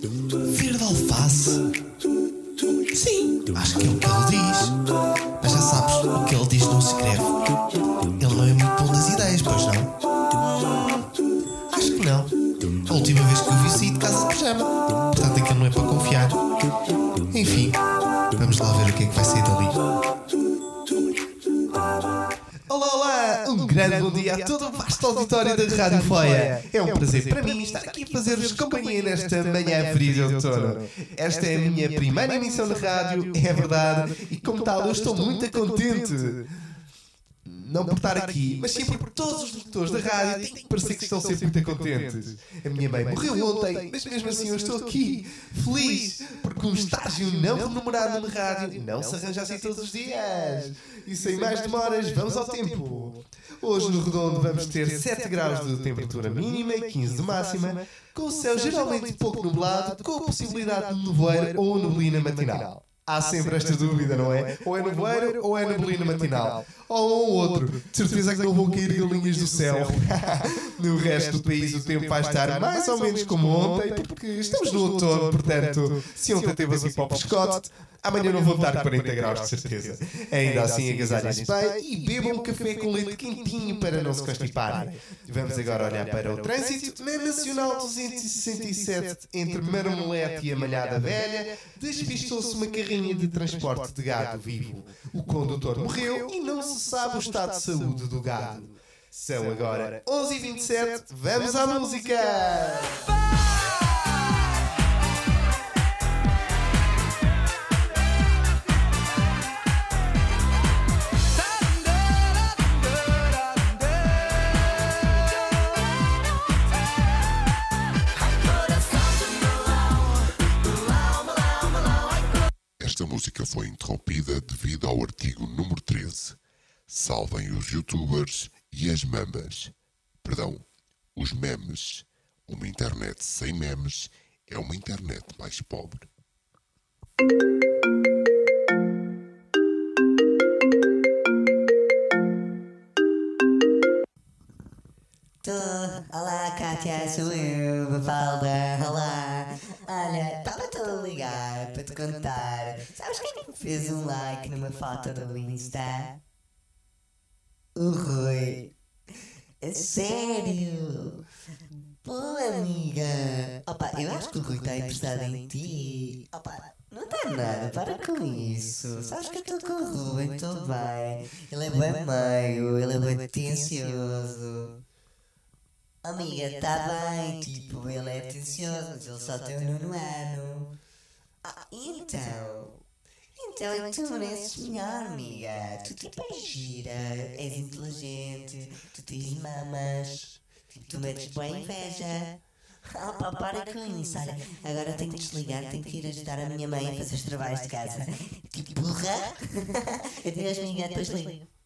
Verde alface? Sim, acho que é o que ele diz. Mas já sabes, o que ele diz não se escreve. Ele não é muito bom das ideias, pois não? Acho que não. A última vez que o vi saí de casa de pijama. Portanto, aquilo não é para confiar. Enfim, vamos lá ver o que é que vai sair dali. Olá, olá! Um grande bom dia a todo o vasto auditório da Rádio Foia. É um prazer para mim estar aqui a fazer-vos companhia nesta manhã fria de outono. Esta é a minha primeira emissão na rádio, é verdade, e como tal eu estou muito contente. Não por estar aqui, mas sim porque todos os locutores da rádio têm que parecer que estão sempre muito contentes. A minha mãe morreu ontem, mas mesmo assim eu estou aqui, feliz, porque um estágio não remunerado na rádio não se arranja assim todos os dias. E sem mais demoras, vamos ao tempo. Hoje no Redondo vamos ter 7 graus de temperatura mínima e 15 de máxima, com o céu geralmente pouco nublado, com a possibilidade de nevoeiro ou neblina matinal. Há sempre esta dúvida, não é? Ou é nevoeiro ou é neblina matinal. Ou um ou outro. De certeza que não vão cair galinhas do céu. No resto do país o tempo vai estar mais ou menos como ontem, porque estamos no outono, portanto, se ontem teve assim para o pescote, amanhã não vão estar 40 graus, de certeza. Ainda assim, agasalhem-se bem e bebam um café com leite quentinho para não se constiparem. Vamos agora olhar para o trânsito. Na Nacional 267, entre Marmolete e a Malhada Velha, despistou-se uma carrinha de transporte de gado vivo. O condutor morreu e não se sabe o estado de saúde do gado. São agora 11h27, vamos à música! Música foi interrompida devido ao artigo número 13. Salvem os youtubers e as mamas. Perdão, os memes. Uma internet sem memes é uma internet mais pobre. Olá, Kátia, sou eu, Mafalda. Olá. Olha, a ligar para te contar. Sabes quem me fez um like numa foto do Insta? O Rui. É sério? Pô, amiga. Opa, eu acho que o Rui está interessado em ti. Opa, não está nada, para com isso. Sabes que eu estou com o Rui, estou bem. Ele é bem meio, ele é bem atencioso. Amiga, tá bem, tipo, ele é atencioso, mas ele só tem o nono ano. Ah, então. Então que tu mereces melhor, amiga. Tu tipo és gira, és inteligente, tu tens mamas, tu metes boa inveja. Ah, pá, para com isso, olha, agora tenho que desligar, tenho que ir ajudar a minha mãe a fazer os trabalhos de casa. Tipo burra. Adeus, amiga, depois ligo.